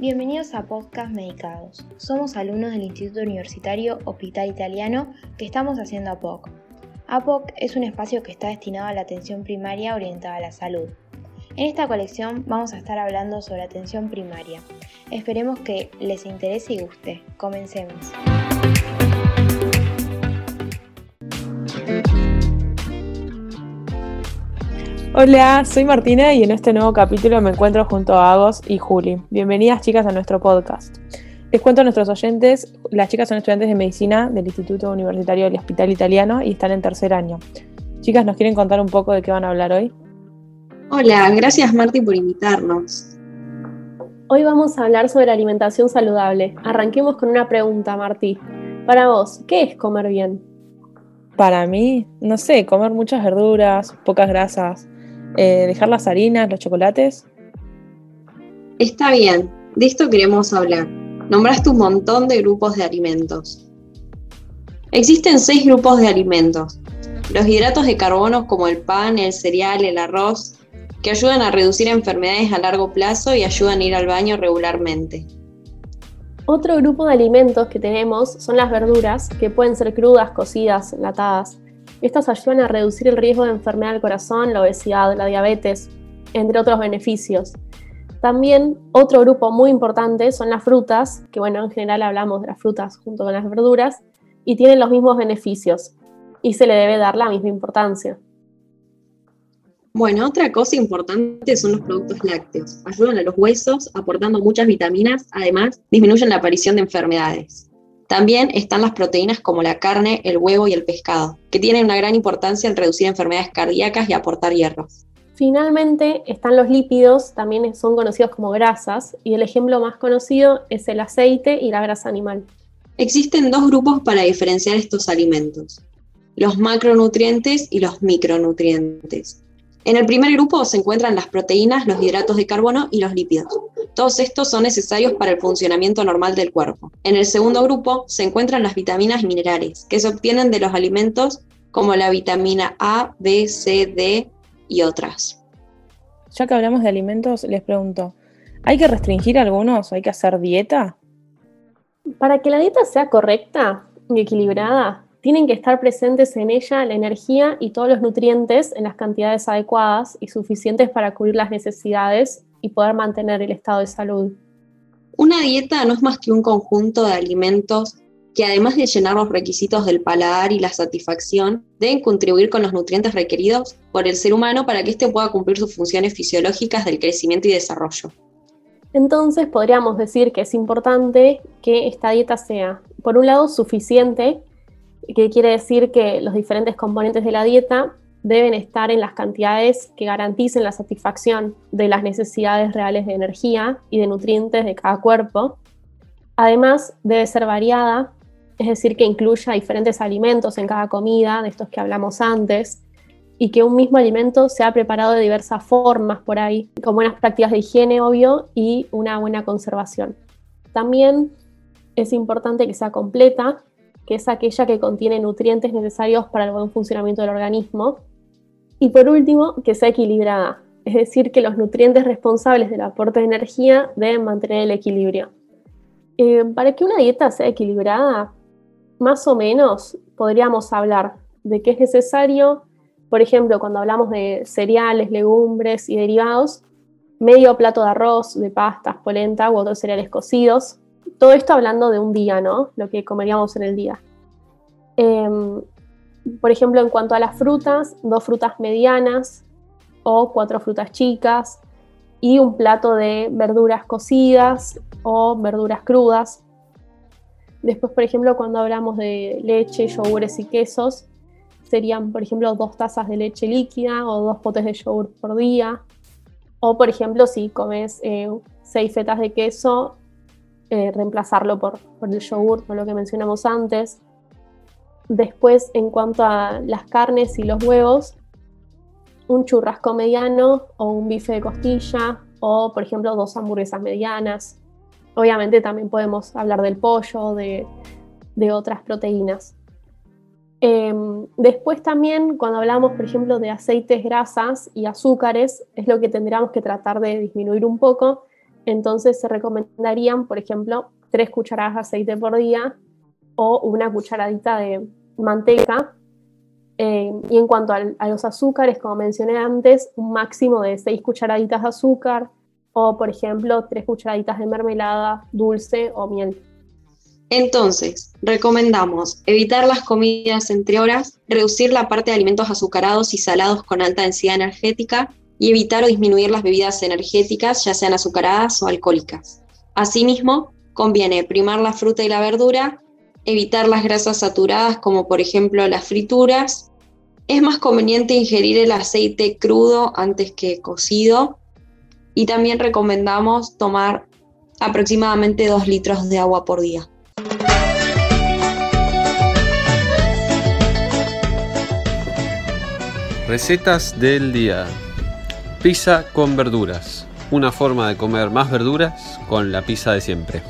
Bienvenidos a Podcast Medicados. Somos alumnos del Instituto Universitario Hospital Italiano que estamos haciendo APOC. APOC es un espacio que está destinado a la atención primaria orientada a la salud. En esta colección vamos a estar hablando sobre atención primaria. Esperemos que les interese y guste. Comencemos. Hola, soy Martina y en este nuevo capítulo me encuentro junto a Agos y Juli. Bienvenidas chicas a nuestro podcast. Les cuento a nuestros oyentes, las chicas son estudiantes de medicina del Instituto Universitario del Hospital Italiano y están en tercer año. Chicas, ¿nos quieren contar un poco de qué van a hablar hoy? Hola, gracias Marti por invitarnos. Hoy vamos a hablar sobre alimentación saludable. Arranquemos con una pregunta, Martí. Para vos, ¿qué es comer bien? Para mí, no sé, comer muchas verduras, pocas grasas, eh, dejar las harinas, los chocolates. Está bien, de esto queremos hablar. Nombraste un montón de grupos de alimentos. Existen seis grupos de alimentos. Los hidratos de carbono como el pan, el cereal, el arroz, que ayudan a reducir enfermedades a largo plazo y ayudan a ir al baño regularmente. Otro grupo de alimentos que tenemos son las verduras, que pueden ser crudas, cocidas, enlatadas. Estas ayudan a reducir el riesgo de enfermedad del corazón, la obesidad, la diabetes, entre otros beneficios. También otro grupo muy importante son las frutas, que bueno, en general hablamos de las frutas junto con las verduras, y tienen los mismos beneficios, y se le debe dar la misma importancia. Bueno, otra cosa importante son los productos lácteos. Ayudan a los huesos, aportando muchas vitaminas, además disminuyen la aparición de enfermedades. También están las proteínas como la carne, el huevo y el pescado, que tienen una gran importancia en reducir enfermedades cardíacas y aportar hierro. Finalmente están los lípidos, también son conocidos como grasas, y el ejemplo más conocido es el aceite y la grasa animal. Existen dos grupos para diferenciar estos alimentos, los macronutrientes y los micronutrientes. En el primer grupo se encuentran las proteínas, los hidratos de carbono y los lípidos. Todos estos son necesarios para el funcionamiento normal del cuerpo. En el segundo grupo se encuentran las vitaminas y minerales, que se obtienen de los alimentos como la vitamina A, B, C, D y otras. Ya que hablamos de alimentos, les pregunto, ¿hay que restringir algunos? ¿Hay que hacer dieta? Para que la dieta sea correcta y equilibrada, tienen que estar presentes en ella la energía y todos los nutrientes en las cantidades adecuadas y suficientes para cubrir las necesidades y poder mantener el estado de salud. Una dieta no es más que un conjunto de alimentos que además de llenar los requisitos del paladar y la satisfacción, deben contribuir con los nutrientes requeridos por el ser humano para que éste pueda cumplir sus funciones fisiológicas del crecimiento y desarrollo. Entonces podríamos decir que es importante que esta dieta sea, por un lado, suficiente que quiere decir que los diferentes componentes de la dieta deben estar en las cantidades que garanticen la satisfacción de las necesidades reales de energía y de nutrientes de cada cuerpo. Además, debe ser variada, es decir, que incluya diferentes alimentos en cada comida, de estos que hablamos antes, y que un mismo alimento sea preparado de diversas formas por ahí, con buenas prácticas de higiene, obvio, y una buena conservación. También es importante que sea completa, que es aquella que contiene nutrientes necesarios para el buen funcionamiento del organismo. Y por último, que sea equilibrada, es decir, que los nutrientes responsables del aporte de energía deben mantener el equilibrio. Eh, para que una dieta sea equilibrada, más o menos podríamos hablar de que es necesario, por ejemplo, cuando hablamos de cereales, legumbres y derivados, medio plato de arroz, de pastas, polenta u otros cereales cocidos, todo esto hablando de un día, ¿no? Lo que comeríamos en el día. Em, por ejemplo, en cuanto a las frutas, dos frutas medianas o cuatro frutas chicas y un plato de verduras cocidas o verduras crudas. Después, por ejemplo, cuando hablamos de leche, yogures y quesos, serían, por ejemplo, dos tazas de leche líquida o dos potes de yogur por día. O, por ejemplo, si comes eh, seis fetas de queso, eh, reemplazarlo por, por, el yogur, por lo que mencionamos antes. Después, en cuanto a las carnes y los huevos, un churrasco mediano o un bife de costilla o, por ejemplo, dos hamburguesas medianas. Obviamente también podemos hablar del pollo, de, de otras proteínas. Em, después también, cuando hablamos, por ejemplo, de aceites, grasas y azúcares, es lo que tendríamos que tratar de disminuir un poco, entonces se recomendarían, por ejemplo, tres cucharadas de aceite por día o una cucharadita de manteca. Eh, y en cuanto a, los azúcares, como mencioné antes, un máximo de seis cucharaditas de azúcar o, por ejemplo, tres cucharaditas de mermelada, dulce o miel. Entonces, recomendamos evitar las comidas entre horas, reducir la parte de alimentos azucarados y salados con alta densidad energética y evitar o disminuir las bebidas energéticas, ya sean azucaradas o alcohólicas. Asimismo, conviene primar la fruta y la verdura, evitar las grasas saturadas como por ejemplo las frituras. Es más conveniente ingerir el aceite crudo antes que cocido y también recomendamos tomar aproximadamente 2 litros de agua por día. Recetas del día. Pizza con verduras. Una forma de comer más verduras con la pizza de siempre.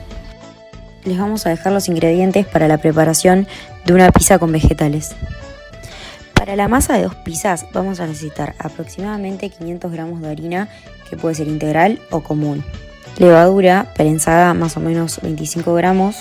Les vamos a dejar los ingredientes para la preparación de una pizza con vegetales. Para la masa de dos pizzas vamos a necesitar aproximadamente 500 gramos de harina, que puede ser integral o común. Levadura prensada más o menos 25 gramos,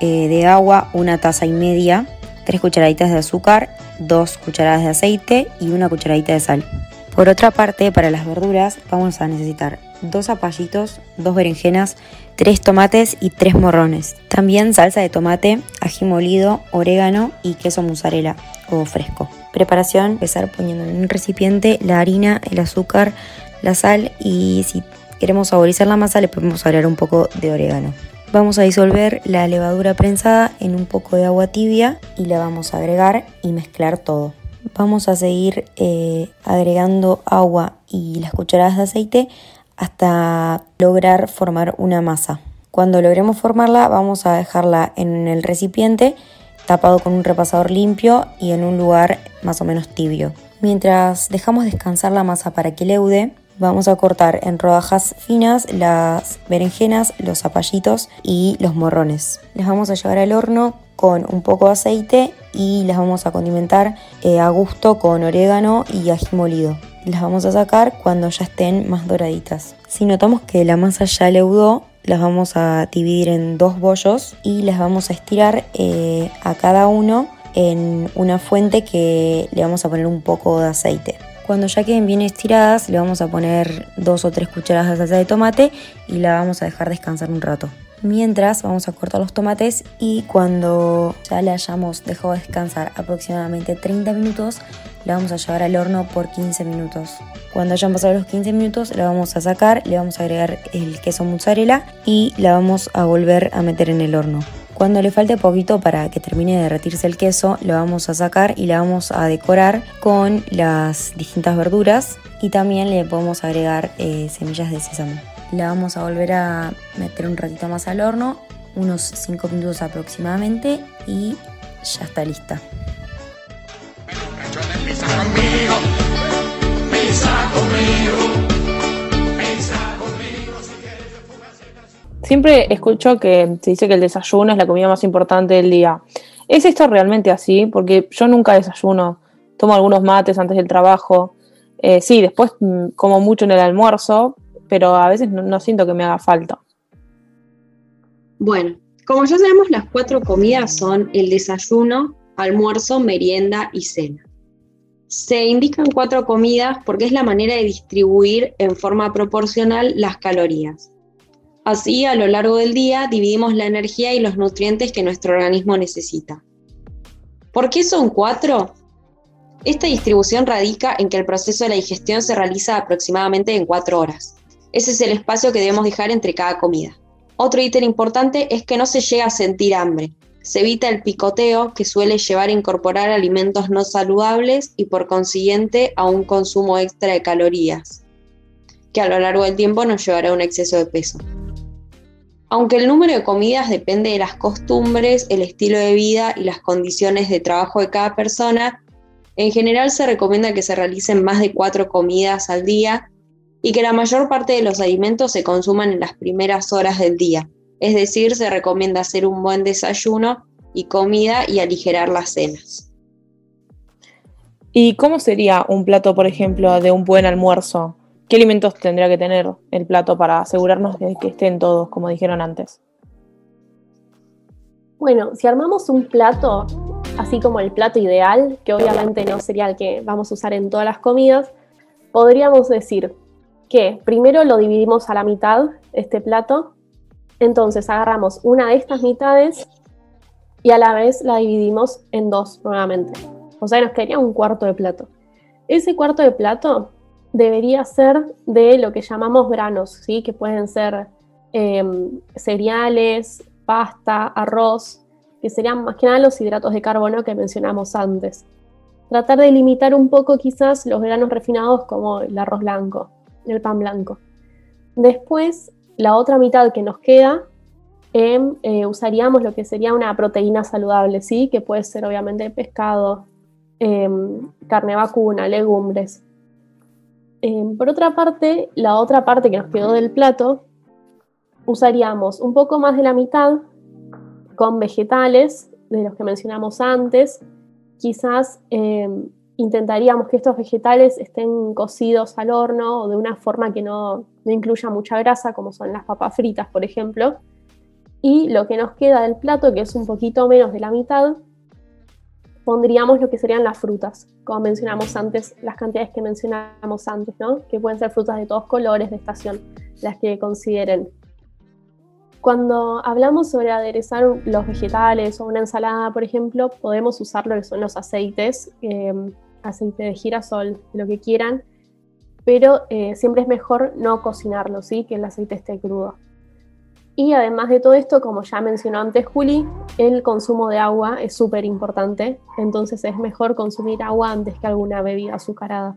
eh, de agua una taza y media, 3 cucharaditas de azúcar, 2 cucharadas de aceite y una cucharadita de sal. Por otra parte, para las verduras vamos a necesitar dos zapallitos, dos berenjenas, tres tomates y tres morrones. También salsa de tomate, ají molido, orégano y queso mozzarella o fresco. Preparación, empezar poniendo en un recipiente la harina, el azúcar, la sal y si queremos saborizar la masa le podemos agregar un poco de orégano. Vamos a disolver la levadura prensada en un poco de agua tibia y la vamos a agregar y mezclar todo. Vamos a seguir eh, agregando agua y las cucharadas de aceite hasta lograr formar una masa. Cuando logremos formarla vamos a dejarla en el recipiente tapado con un repasador limpio y en un lugar más o menos tibio. Mientras dejamos descansar la masa para que leude, Vamos a cortar en rodajas finas las berenjenas, los zapallitos y los morrones. Las vamos a llevar al horno con un poco de aceite y las vamos a condimentar eh, a gusto con orégano y ají molido. Las vamos a sacar cuando ya estén más doraditas. Si notamos que la masa ya leudó, las vamos a dividir en dos bollos y las vamos a estirar eh, a cada uno en una fuente que le vamos a poner un poco de aceite. Cuando ya queden bien estiradas, le vamos a poner dos o tres cucharadas de salsa de tomate y la vamos a dejar descansar un rato. Mientras vamos a cortar los tomates y cuando ya la hayamos dejado descansar aproximadamente 30 minutos, la vamos a llevar al horno por 15 minutos. Cuando hayan pasado los 15 minutos, la vamos a sacar, le vamos a agregar el queso mozzarella y la vamos a volver a meter en el horno. Cuando le falte poquito para que termine de derretirse el queso, lo vamos a sacar y la vamos a decorar con las distintas verduras y también le podemos agregar eh, semillas de sésamo. La vamos a volver a meter un ratito más al horno, unos 5 minutos aproximadamente y ya está lista. Siempre escucho que se dice que el desayuno es la comida más importante del día. ¿Es esto realmente así? Porque yo nunca desayuno. Tomo algunos mates antes del trabajo. Eh, sí, después mm, como mucho en el almuerzo, pero a veces no, siento que me haga falta. Bueno, como ya sabemos, las cuatro comidas son el desayuno, almuerzo, merienda y cena. Se indican cuatro comidas porque es la manera de distribuir en forma proporcional las calorías. Así, a lo largo del día, dividimos la energía y los nutrientes que nuestro organismo necesita. ¿Por qué son cuatro? Esta distribución radica en que el proceso de la digestión se realiza aproximadamente en cuatro horas. Ese es el espacio que debemos dejar entre cada comida. Otro ítem importante es que no se llega a sentir hambre. Se evita el picoteo que suele llevar a incorporar alimentos no saludables y por consiguiente a un consumo extra de calorías, que a lo largo del tiempo nos llevará a un exceso de peso. Aunque el número de comidas depende de las costumbres, el estilo de vida y las condiciones de trabajo de cada persona, en general se recomienda que se realicen más de cuatro comidas al día y que la mayor parte de los alimentos se consuman en las primeras horas del día. Es decir, se recomienda hacer un buen desayuno y comida y aligerar las cenas. ¿Y cómo sería un plato, por ejemplo, de un buen almuerzo? ¿qué alimentos tendría que tener el plato para asegurarnos de que estén todos, como dijeron antes? Bueno, si armamos un plato, así como el plato ideal, que obviamente no sería el que vamos a usar en todas las comidas, podríamos decir primero lo dividimos a la mitad, este plato, entonces agarramos una de estas mitades y a la vez la dividimos en dos nuevamente. O sea, nos quedaría un cuarto de plato. Ese cuarto de plato debería ser de lo que llamamos granos, ¿sí? que pueden ser em, cereales, pasta, arroz, que serían más que nada los hidratos de carbono que mencionamos antes. Tratar de limitar un poco quizás los granos refinados como el arroz blanco, el pan blanco. Después, la otra mitad que nos queda, em, eh, usaríamos lo que sería una proteína saludable, ¿sí? que puede ser obviamente pescado, em, carne vacuna, legumbres. Em, por otra parte, la otra parte que nos quedó del plato, usaríamos un poco más de la mitad con vegetales, de los que mencionamos antes. Quizás intentaríamos que estos vegetales estén cocidos al horno o de una forma que no, no incluya mucha grasa, como son las papas fritas, por ejemplo. Y lo que nos queda del plato, que es un poquito menos de la mitad, pondríamos lo que serían las frutas, como mencionamos antes, las cantidades que mencionamos antes, ¿no? que pueden ser frutas de todos colores de estación, las que consideren. Cuando hablamos sobre aderezar los vegetales o una ensalada, por ejemplo, podemos usar lo que son los aceites, em, aceite de girasol, lo que quieran, pero eh, siempre es mejor no cocinarlo, ¿sí? que el aceite esté crudo. Y además de todo esto, como ya mencionó antes Juli, el consumo de agua es súper importante, entonces es mejor consumir agua antes que alguna bebida azucarada.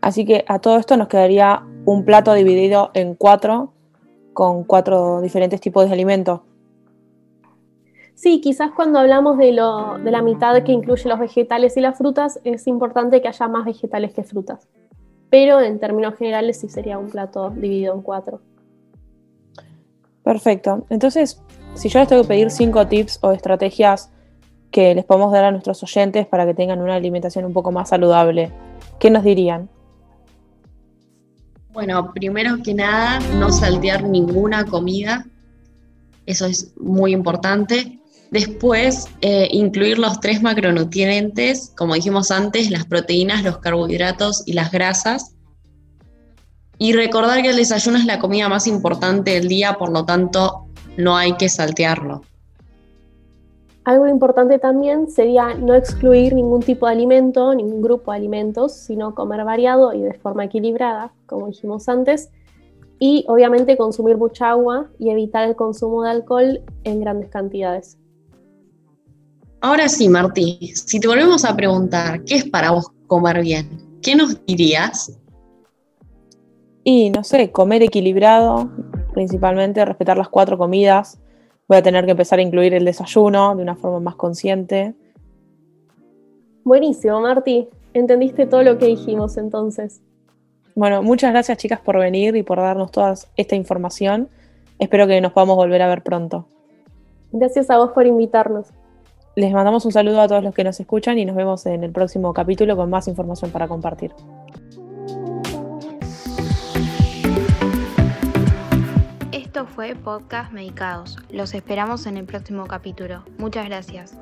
Así que a todo esto nos quedaría un plato dividido en cuatro con cuatro diferentes tipos de alimentos. Sí, quizás cuando hablamos de, lo, de la mitad que incluye los vegetales y las frutas, es importante que haya más vegetales que frutas. Pero en términos generales sí sería un plato dividido en cuatro. Perfecto. Entonces, si yo les tengo que pedir cinco tips o estrategias que les podemos dar a nuestros oyentes para que tengan una alimentación un poco más saludable, ¿qué nos dirían? Bueno, primero que nada, no saltear ninguna comida. Eso es muy importante. Después, eh, incluir los tres macronutrientes, como dijimos antes, las proteínas, los carbohidratos y las grasas. Y recordar que el desayuno es la comida más importante del día, por lo tanto, no hay que saltearlo. Algo importante también sería no excluir ningún tipo de alimento, ningún grupo de alimentos, sino comer variado y de forma equilibrada, como dijimos antes, y obviamente consumir mucha agua y evitar el consumo de alcohol en grandes cantidades. Ahora sí, Martí, si te volvemos a preguntar, ¿qué es para vos comer bien? ¿Qué nos dirías? Y no sé, comer equilibrado, principalmente respetar las cuatro comidas, voy a tener que empezar a incluir el desayuno de una forma más consciente. Buenísimo, Marti. Entendiste todo lo que dijimos entonces. Bueno, muchas gracias chicas por venir y por darnos toda esta información. Espero que nos podamos volver a ver pronto. Gracias a vos por invitarnos. Les mandamos un saludo a todos los que nos escuchan y nos vemos en el próximo capítulo con más información para compartir. Fue Podcast Medicados. Los esperamos en el próximo capítulo. Muchas gracias.